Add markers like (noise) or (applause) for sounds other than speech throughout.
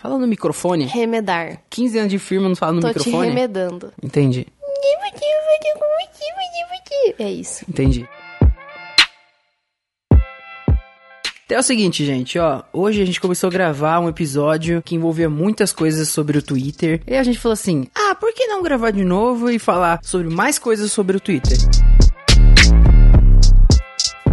Fala no microfone. Remedar. 15 anos de firma não fala no Tô microfone? te remedando. Entendi. É isso. Entendi. Então é o seguinte, gente, ó. Hoje a gente começou a gravar um episódio que envolvia muitas coisas sobre o Twitter. E a gente falou assim: ah, por que não gravar de novo e falar sobre mais coisas sobre o Twitter?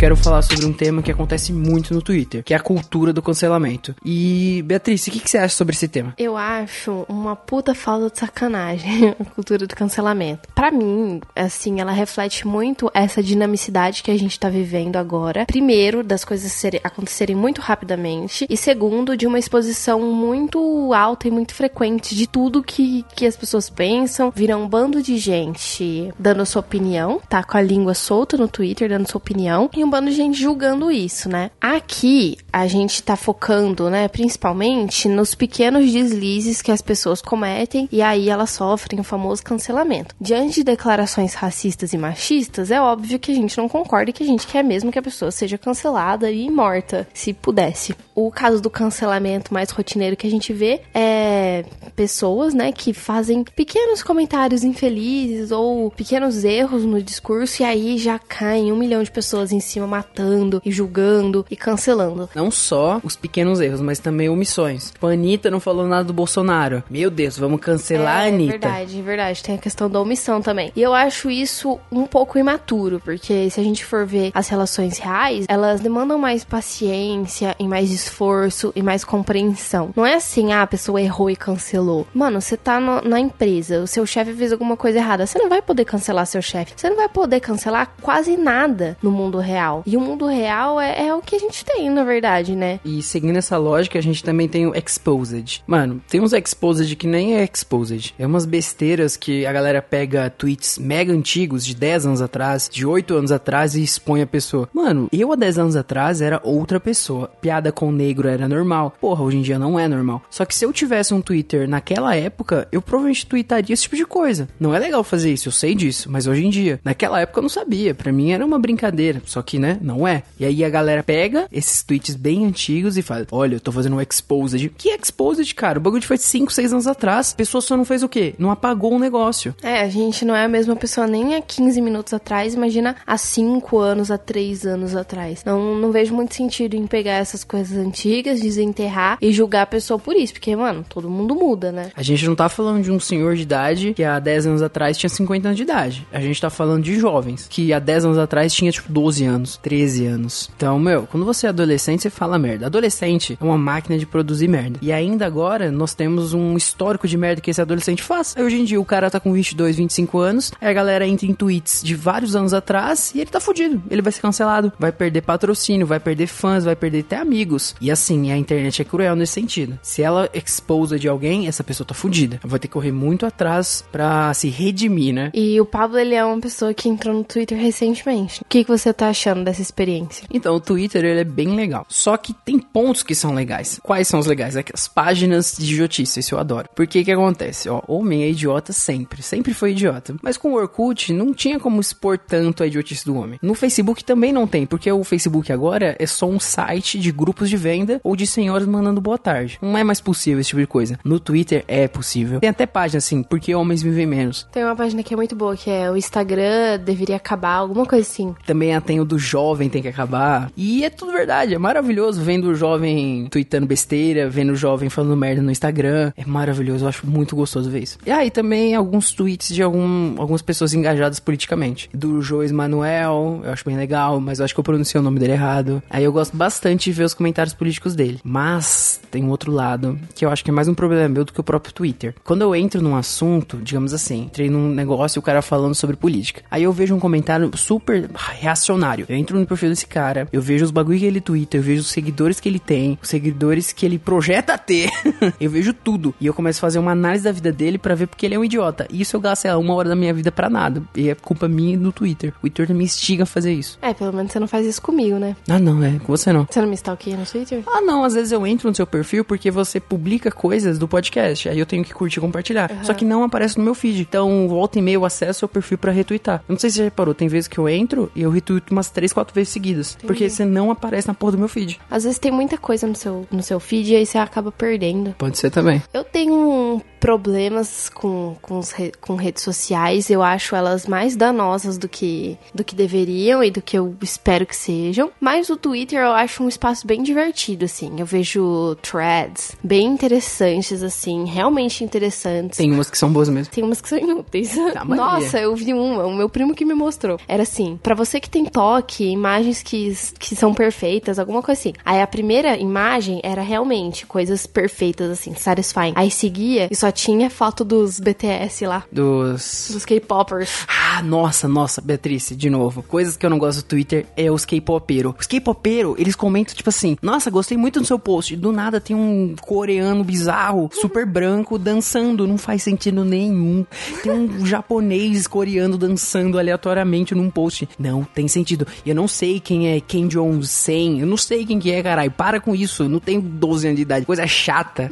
Quero falar sobre um tema que acontece muito no Twitter, que é a cultura do cancelamento. E, Beatriz, o que, que você acha sobre esse tema? Eu acho uma puta falta de sacanagem (laughs) a cultura do cancelamento. Para mim, assim, ela reflete muito essa dinamicidade que a gente tá vivendo agora. Primeiro, das coisas serem, acontecerem muito rapidamente. E segundo, de uma exposição muito alta e muito frequente de tudo que, que as pessoas pensam. Vira um bando de gente dando sua opinião, tá com a língua solta no Twitter, dando sua opinião. E um bando de gente julgando isso, né? Aqui a gente tá focando, né, principalmente nos pequenos deslizes que as pessoas cometem e aí elas sofrem o famoso cancelamento. Diante de declarações racistas e machistas, é óbvio que a gente não concorda e que a gente quer mesmo que a pessoa seja cancelada e morta, se pudesse. O caso do cancelamento mais rotineiro que a gente vê é pessoas, né, que fazem pequenos comentários infelizes ou pequenos erros no discurso e aí já caem um milhão de pessoas em cima matando e julgando e cancelando. Não só os pequenos erros, mas também omissões. Tipo, a Anitta não falou nada do Bolsonaro. Meu Deus, vamos cancelar é, a Anitta. Verdade, verdade. Tem a questão da omissão também. E eu acho isso um pouco imaturo, porque se a gente for ver as relações reais, elas demandam mais paciência e mais esforço e mais compreensão. Não é assim, ah, a pessoa errou e cancelou. Mano, você tá no, na empresa, o seu chefe fez alguma coisa errada. Você não vai poder cancelar seu chefe. Você não vai poder cancelar quase nada no mundo real. E o mundo real é, é, o que a gente tem, na verdade, né? E seguindo essa lógica, a gente também tem o Exposed. Mano, tem uns Exposed que nem é Exposed. É umas besteiras que a galera pega tweets mega antigos, de 10 anos atrás, de 8 anos atrás, e expõe a pessoa. Mano, eu há 10 anos atrás era outra pessoa. Piada com negro era normal. Porra, hoje em dia não é normal. Só que se eu tivesse um Twitter naquela época, eu provavelmente tweetaria esse tipo de coisa. Não é legal fazer isso, eu sei disso. Mas hoje em dia, naquela época eu não sabia. Para mim era uma brincadeira. Só que, né? Não é. E aí a galera pega esses tweets bem antigos e fala: Olha, eu tô fazendo um exposed. Que exposed, cara? O bagulho foi 5, 6 anos atrás. A pessoa só não fez o quê? Não apagou o um negócio. É, a gente não é a mesma pessoa nem há 15 minutos atrás, imagina há 5 anos, há 3 anos atrás. Não, não vejo muito sentido em pegar essas coisas antigas, desenterrar e julgar a pessoa por isso. Porque, mano, todo mundo muda, né? A gente não tá falando de um senhor de idade que há 10 anos atrás tinha 50 anos de idade. A gente tá falando de jovens que há 10 anos atrás tinha, tipo, 12 anos. 13 anos. Então, meu, quando você é adolescente, você fala merda. Adolescente é uma máquina de produzir merda. E ainda agora, nós temos um histórico de merda que esse adolescente faz. Aí, hoje em dia, o cara tá com 22, 25 anos, aí a galera entra em tweets de vários anos atrás e ele tá fudido. Ele vai ser cancelado, vai perder patrocínio, vai perder fãs, vai perder até amigos. E assim, a internet é cruel nesse sentido. Se ela exposa de alguém, essa pessoa tá fudida. Vai ter que correr muito atrás pra se redimir, né? E o Pablo, ele é uma pessoa que entrou no Twitter recentemente. O que, que você tá achando dessa experiência? Então, o Twitter ele é bem legal. Só que tem pontos que são legais. Quais são os legais? É as páginas de idiotice, isso eu adoro. Porque que acontece? Ó, homem é idiota sempre. Sempre foi idiota. Mas com o Orkut, não tinha como expor tanto a idiotice do homem. No Facebook também não tem, porque o Facebook agora é só um site de grupos de venda ou de senhoras mandando boa tarde. Não é mais possível esse tipo de coisa. No Twitter é possível. Tem até página assim, porque homens vivem menos. Tem uma página que é muito boa, que é o Instagram deveria acabar, alguma coisa assim. Também tem o do jovem tem que acabar. E é tudo verdade, é maravilhoso vendo o jovem tweetando besteira, vendo o jovem falando merda no Instagram. É maravilhoso, eu acho muito gostoso ver isso. E aí também alguns tweets de algum, algumas pessoas engajadas politicamente. Do Joes Manuel, eu acho bem legal, mas eu acho que eu pronunciei o nome dele errado. Aí eu gosto bastante de ver os comentários políticos dele. Mas tem um outro lado, que eu acho que é mais um problema meu do que o próprio Twitter. Quando eu entro num assunto, digamos assim, entrei num negócio e o cara falando sobre política. Aí eu vejo um comentário super reacionário. Eu entro no perfil desse cara, eu vejo os bagulho que ele twitta, eu vejo os seguidores que ele tem, os seguidores que ele projeta ter. (laughs) eu vejo tudo. E eu começo a fazer uma análise da vida dele para ver porque ele é um idiota. E isso eu gasto, sei lá, uma hora da minha vida para nada. E é culpa minha do Twitter. O Twitter me instiga a fazer isso. É, pelo menos você não faz isso comigo, né? Ah, não, é. Com você não. Você não me stalkeia no Twitter? Ah, não. Às vezes eu entro no seu perfil porque você publica coisas do podcast. Aí eu tenho que curtir e compartilhar. Só que não aparece no meu feed. Então, volta e meia eu acesso o perfil pra retweetar. Eu não sei se você já reparou, tem vezes que eu entro e eu retweeto umas 3, 4 vezes seguidas. Porque você não aparece na porra do meu feed. Às vezes tem muita coisa no seu, no seu feed e aí você acaba perdendo. Pode ser também. Eu tenho problemas com, com, re- com redes sociais. Eu acho elas mais danosas do que, do que deveriam e do que eu espero que sejam. Mas o Twitter eu acho um espaço bem divertido, assim. Eu vejo threads bem interessantes, assim, realmente interessantes. Tem umas que são boas mesmo. Tem umas que são (laughs) inúteis. Maioria. Nossa, eu vi uma, o meu primo que me mostrou. Era assim, pra você que tem toque, imagens que, que são perfeitas, alguma coisa assim. Aí a primeira imagem era realmente coisas perfeitas, assim, satisfying. Aí seguia e só tinha foto dos BTS lá, Dos. dos K-popers. Ah, nossa, nossa, Beatriz, de novo. Coisas que eu não gosto do Twitter é os K-popero. Os K-popero, eles comentam tipo assim: Nossa, gostei muito do seu post. Do nada tem um coreano bizarro, super branco, dançando. Não faz sentido nenhum. Tem um japonês coreano dançando aleatoriamente num post. Não tem sentido. Eu não sei quem é Kim Jong-sen. Eu não sei quem que é, caralho. Para com isso. Eu não tenho 12 anos de idade. Coisa chata.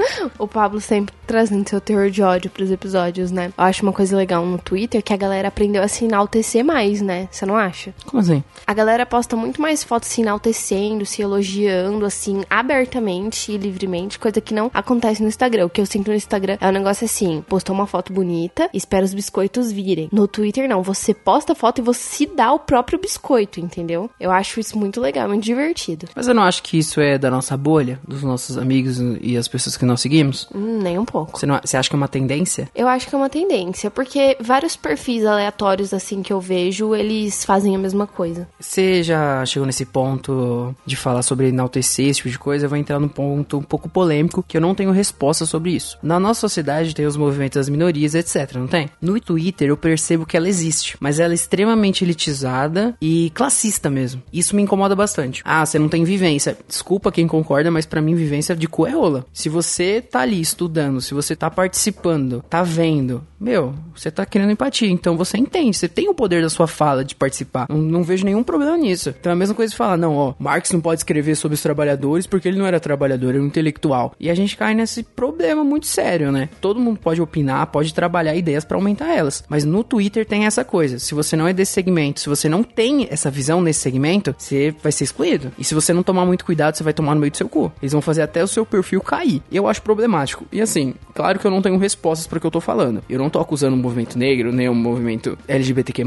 (laughs) O Pablo sempre trazendo seu terror de ódio pros episódios, né? Eu acho uma coisa legal no Twitter que a galera aprendeu a se enaltecer mais, né? Você não acha? Como assim? A galera posta muito mais fotos se enaltecendo, se elogiando, assim, abertamente e livremente, coisa que não acontece no Instagram. O que eu sinto no Instagram é um negócio assim: postou uma foto bonita, espera os biscoitos virem. No Twitter, não. Você posta a foto e você se dá o próprio biscoito, entendeu? Eu acho isso muito legal, muito divertido. Mas eu não acho que isso é da nossa bolha, dos nossos amigos e as pessoas que nós seguimos. Hum, nem um pouco. Você, não, você acha que é uma tendência? Eu acho que é uma tendência, porque vários perfis aleatórios, assim, que eu vejo, eles fazem a mesma coisa. Você já chegou nesse ponto de falar sobre enaltecer esse tipo de coisa? Eu vou entrar num ponto um pouco polêmico que eu não tenho resposta sobre isso. Na nossa sociedade tem os movimentos das minorias, etc, não tem? No Twitter eu percebo que ela existe, mas ela é extremamente elitizada e classista mesmo. Isso me incomoda bastante. Ah, você não tem vivência. Desculpa quem concorda, mas pra mim vivência de cu é rola. Se você tá ali estudando, se você tá participando, tá vendo, meu, você tá querendo empatia, então você entende, você tem o poder da sua fala de participar. Não, não vejo nenhum problema nisso. Então é a mesma coisa de falar, não, ó, Marx não pode escrever sobre os trabalhadores porque ele não era trabalhador, era um intelectual. E a gente cai nesse problema muito sério, né? Todo mundo pode opinar, pode trabalhar ideias pra aumentar elas. Mas no Twitter tem essa coisa. Se você não é desse segmento, se você não tem essa visão nesse segmento, você vai ser excluído. E se você não tomar muito cuidado, você vai tomar no meio do seu cu. Eles vão fazer até o seu perfil cair. Eu acho problemático. E assim, claro que eu não tenho respostas para o que eu tô falando. Eu não tô acusando o movimento negro, nem o movimento LGBTQ+,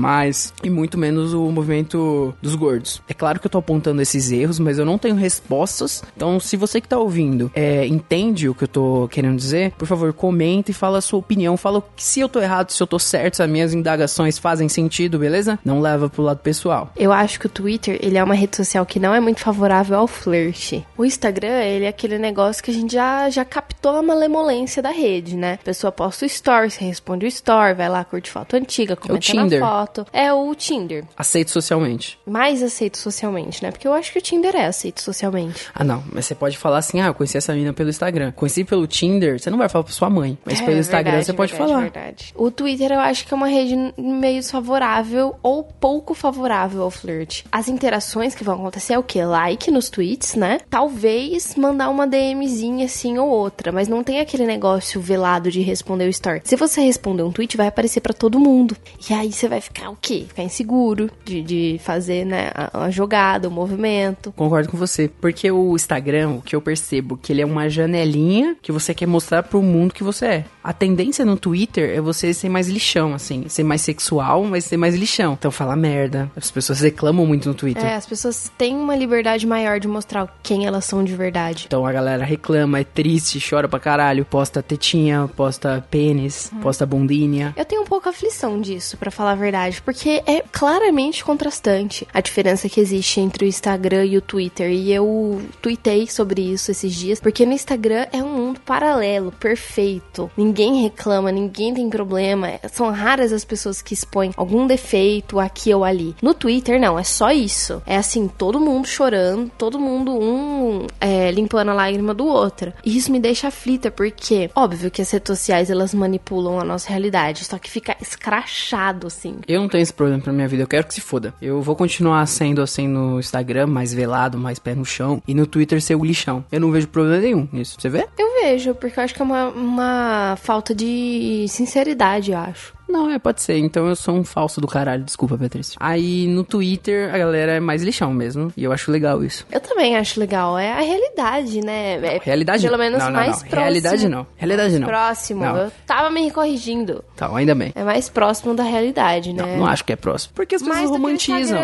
e muito menos o movimento dos gordos. É claro que eu tô apontando esses erros, mas eu não tenho respostas. Então, se você que tá ouvindo é, entende o que eu tô querendo dizer, por favor, comenta e fala a sua opinião. Fala se eu tô errado, se eu tô certo, se as minhas indagações fazem sentido, beleza? Não leva pro lado pessoal. Eu acho que o Twitter, ele é uma rede social que não é muito favorável ao flerte. O Instagram, ele é aquele negócio que a gente já, já captou a malemolência da rede, né? A pessoa posta story, você responde o story, vai lá, curte foto antiga, comenta Tinder. na foto. É o Tinder. Aceito socialmente. Mais aceito socialmente, né? Porque eu acho que o Tinder é aceito socialmente. Ah, não. Mas você pode falar assim, ah, eu conheci essa menina pelo Instagram. Conheci pelo Tinder, você não vai falar pra sua mãe. Mas É, pelo Instagram verdade, você pode verdade, falar. Verdade. O Twitter eu acho que é uma rede meio desfavorável ou pouco favorável ao flirt. As interações que vão acontecer é o quê? Like nos tweets, né? Talvez mandar uma DMzinha assim ou outra, mas não tem aquele negócio velado de responder o story. Se você responder um tweet, vai aparecer pra todo mundo. E aí você vai ficar o quê? Ficar inseguro de, de fazer, né, a, a jogada, o movimento. Concordo com você. Porque o Instagram, o que eu percebo, que ele é uma janelinha que você quer mostrar pro mundo que você é. A tendência no Twitter é você ser mais lixão, assim. Ser mais sexual, mas ser mais lixão. Então fala merda. As pessoas reclamam muito no Twitter. É, as pessoas têm uma liberdade maior de mostrar quem elas são de verdade. Então a galera reclama, é triste, chora pra caralho. Posta tetinha, posta pênis, posta bundinha. Eu tenho um pouco aflição disso, pra falar a verdade, porque é claramente contrastante a diferença que existe entre o Instagram e o Twitter. E eu tuitei sobre isso esses dias, porque no Instagram é um mundo paralelo, perfeito. Ninguém reclama, ninguém tem problema. São raras as pessoas que expõem algum defeito aqui ou ali. No Twitter, não, é só isso. É assim, todo mundo chorando, todo mundo um é, limpando a lágrima do outro. E isso me deixa aflita, porque, óbvio que as redes sociais elas manipulam a nossa nossa realidade, só que fica escrachado, assim. Eu não tenho esse problema pra minha vida, eu quero que se foda. Eu vou continuar sendo assim no Instagram, mais velado, mais pé no chão, e no Twitter ser o lixão. Eu não vejo problema nenhum nisso. Você vê? Eu vejo, porque eu acho que é uma, uma falta de sinceridade, eu acho. Não, é, pode ser. Então eu sou um falso do caralho, desculpa, Patrícia. Aí no Twitter a galera é mais lixão mesmo. E eu acho legal isso. Eu também acho legal. É a realidade, né? É, Realidade Pelo menos não, não, mais não. próximo. Realidade não. Realidade não. Próximo. Não. Eu tava me corrigindo. Tá, ainda bem. É mais próximo da realidade, né? Não, não acho que é próximo. Porque as Mais pessoas romantizam.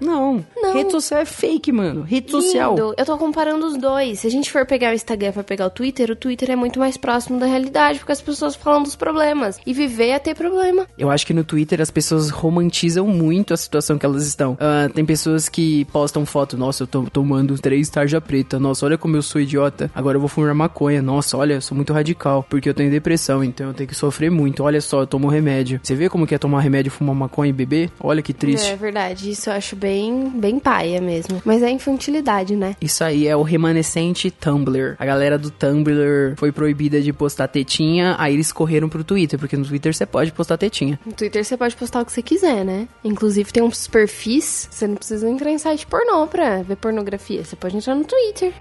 Não. Não. Rede social é fake, mano. Rede social. Lindo. Eu tô comparando os dois. Se a gente for pegar o Instagram pra pegar o Twitter, o Twitter é muito mais próximo da realidade, porque as pessoas falam dos problemas. E viver é ter problema. Eu acho que no Twitter as pessoas romantizam muito a situação que elas estão. Ah, tem pessoas que postam foto, nossa, eu tô tomando três tarja preta, nossa, olha como eu sou idiota, agora eu vou fumar maconha, nossa, olha, eu sou muito radical, porque eu tenho depressão, então eu tenho que sofrer muito, olha só, eu tomo remédio. Você vê como que é tomar remédio, fumar maconha e beber? Olha que triste. É verdade, isso eu acho bem, bem paia mesmo. Mas é infantilidade, né? Isso aí é o remanescente Tumblr. A galera do Tumblr foi proibida de postar tetinha, aí eles correram pro Twitter, porque no Twitter você pode postar tetinha. No Twitter você pode postar o que você quiser, né? Inclusive tem uns perfis, você não precisa entrar em site pornô pra ver pornografia. Você pode entrar no Twitter.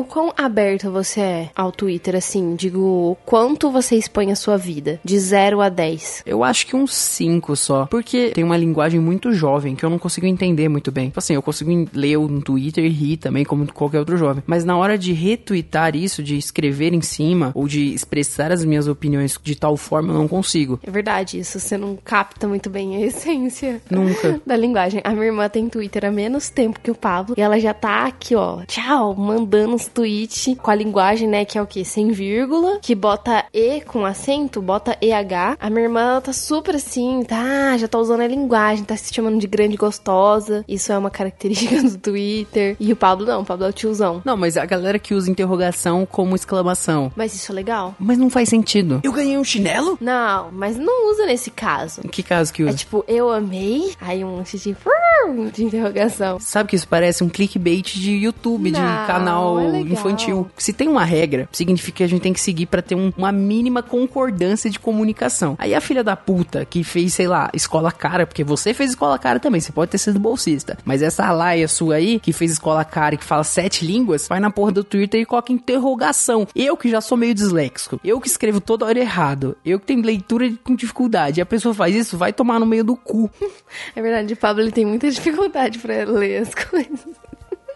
O quão aberta você é ao Twitter, assim? Digo, quanto você expõe a sua vida? De 0 a 10. Eu acho que uns 5 só. Porque tem uma linguagem muito jovem que eu não consigo entender muito bem. Tipo assim, eu consigo ler no Twitter e rir também, como qualquer outro jovem. Mas na hora de retweetar isso, de escrever em cima, ou de expressar as minhas opiniões de tal forma, eu não consigo. É verdade, isso você não capta muito bem a (laughs) essência Nunca. da linguagem. A minha irmã tem Twitter há menos tempo que o Pablo e ela já tá aqui, ó, tchau, mandando uns tweets com a linguagem, né, que é o quê? Sem vírgula, que bota E com acento, bota EH. A minha irmã ela tá super assim, tá, já tá usando a linguagem, tá se chamando de grande gostosa. Isso é uma característica (laughs) do Twitter. E o Pablo não, o Pablo é o tiozão. Não, mas a galera que usa interrogação como exclamação. Mas isso é legal? Mas não faz sentido. Eu ganhei um chinelo? Não, mas não usa nesse caso. Que caso que É usa? tipo, eu amei, aí um monte de, (laughs) de interrogação. Sabe que isso parece um clickbait de YouTube, de Não, canal é legal. infantil. Se tem uma regra, significa que a gente tem que seguir pra ter um- uma mínima concordância de comunicação. Aí a filha da puta que fez, sei lá, escola cara, porque você fez escola cara também, você pode ter sido bolsista. Mas essa alaia sua aí, que fez escola cara e que fala sete línguas, vai na porra do Twitter e coloca interrogação. Eu que já sou meio disléxico, eu que escrevo toda hora errado, eu que tenho leitura com dificuldade, e a pessoa faz isso, vai tomar no meio do cu. (laughs) É verdade, o Pablo ele tem muita dificuldade pra ler as coisas.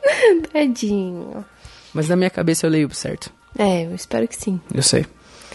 (laughs) Tadinho. Mas na minha cabeça eu leio certo. É, eu espero que sim. Eu sei.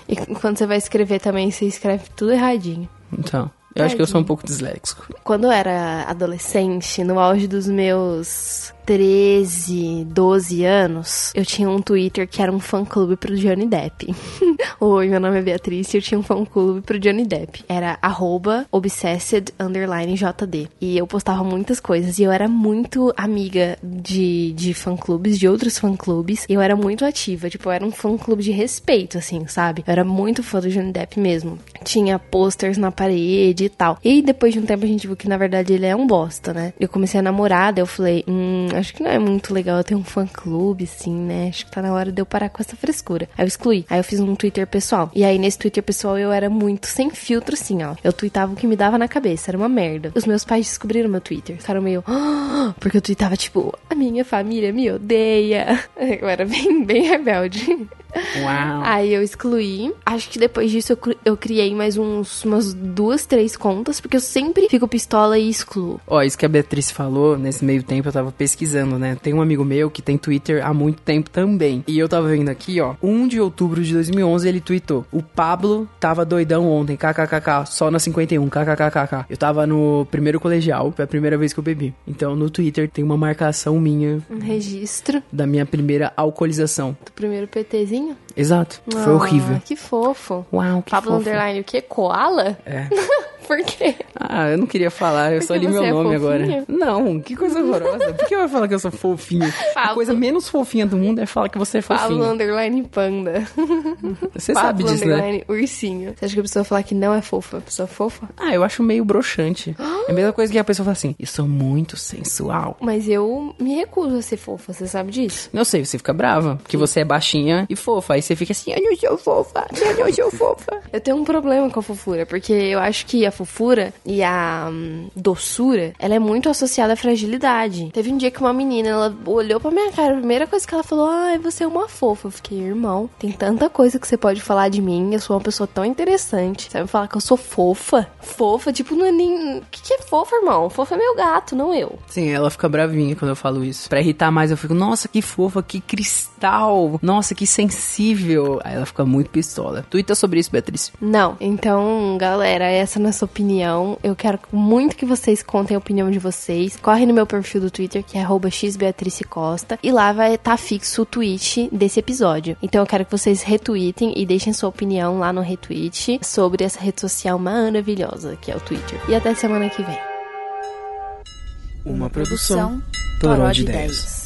E quando você vai escrever também, você escreve tudo erradinho. Então, eu acho que eu sou um pouco disléxico. Quando eu era adolescente, no auge dos meus 13, 12 anos, eu tinha um Twitter que era um fã-clube pro Johnny Depp. (laughs) Oi, meu nome é Beatriz e eu tinha um fã-clube pro Johnny Depp. Era arroba obsessed JD. E eu postava muitas coisas e eu era muito amiga de, de fã-clubes, de outros fã-clubes. E eu era muito ativa, tipo, eu era um fã-clube de respeito, assim, sabe? Eu era muito fã do Johnny Depp mesmo. Tinha posters na parede e tal. E depois de um tempo a gente viu que na verdade ele é um bosta, né? Eu comecei a namorar, daí eu falei, hum, acho que não é muito legal eu ter um fã-clube, assim, né? Acho que tá na hora de eu parar com essa frescura. Aí eu excluí. Aí eu fiz um Twitter pessoal. E aí nesse Twitter pessoal eu era muito sem filtro, assim, ó. Eu tweetava o que me dava na cabeça, era uma merda. Os meus pais descobriram meu Twitter. Ficaram meio, "Ah", porque eu tweetava tipo, a minha família me odeia. (laughs) Eu era bem, bem rebelde. Uau. Aí eu excluí. Acho que depois disso eu, eu criei mais uns, umas duas, três contas, porque eu sempre fico pistola e excluo. Ó, isso que a Beatriz falou, nesse meio tempo eu tava pesquisando, né? Tem um amigo meu que tem Twitter há muito tempo também. E eu tava vendo aqui, ó, 1 de outubro de 2011 ele tweetou: O Pablo tava doidão ontem, kkkk, só na 51, kkkk. Eu tava no primeiro colegial, foi a primeira vez que eu bebi. Então no Twitter tem uma marcação minha Um registro da minha primeira alcoolização. do primeiro PTzinho. Exato. Foi Ah, horrível. Que fofo. Uau, que Pablo fofo. Underline, o quê? Koala? É. (laughs) Por quê? Ah, eu não queria falar, eu só Porque li meu é nome agora. fofinha? Não, que coisa (laughs) horrorosa. Por que vai falar que eu sou fofinho? A Pablo. coisa menos fofinha do mundo é falar que você é Pablo fofinho. underline panda. (laughs) Você sabe Pablo disso, né? underline ursinho. Você acha que a pessoa falar que não é fofa? A pessoa é fofa? Ah, eu acho meio broxante. (gasps) É a mesma coisa que a pessoa fala assim, eu sou muito sensual. Mas eu me recuso a ser fofa, você sabe disso? Não sei, você fica brava, porque você é baixinha e fofa. Aí você fica assim, eu não sou fofa, eu não sou fofa. Eu tenho um problema com a fofura, porque eu acho que a fofura e a hum, doçura, ela é muito associada à fragilidade. Teve um dia que uma menina, ela olhou pra minha cara, a primeira coisa que ela falou, ai, você é uma fofa. Eu fiquei, irmão, tem tanta coisa que você pode falar de mim, eu sou uma pessoa tão interessante. Você vai falar que eu sou fofa? Fofa? Tipo, não é nem... O que, que é fofa, irmão? Fofa é meu gato, não eu. Sim, ela fica bravinha quando eu falo isso. Pra irritar mais, eu fico, nossa, que fofa, que cristal, nossa, que sensível. Aí ela fica muito pistola. Twitter sobre isso, Beatriz. Não. Então, galera, essa é a nossa opinião. Eu quero muito que vocês contem a opinião de vocês. Corre no meu perfil do Twitter, que é xbeatricecosta. E lá vai estar fixo o tweet desse episódio. Então eu quero que vocês retweetem e deixem sua opinião lá no retweet sobre essa rede social maravilhosa que é o Twitter. E até semana que vem. Uma Produção Toró de de Ideias. Ideias.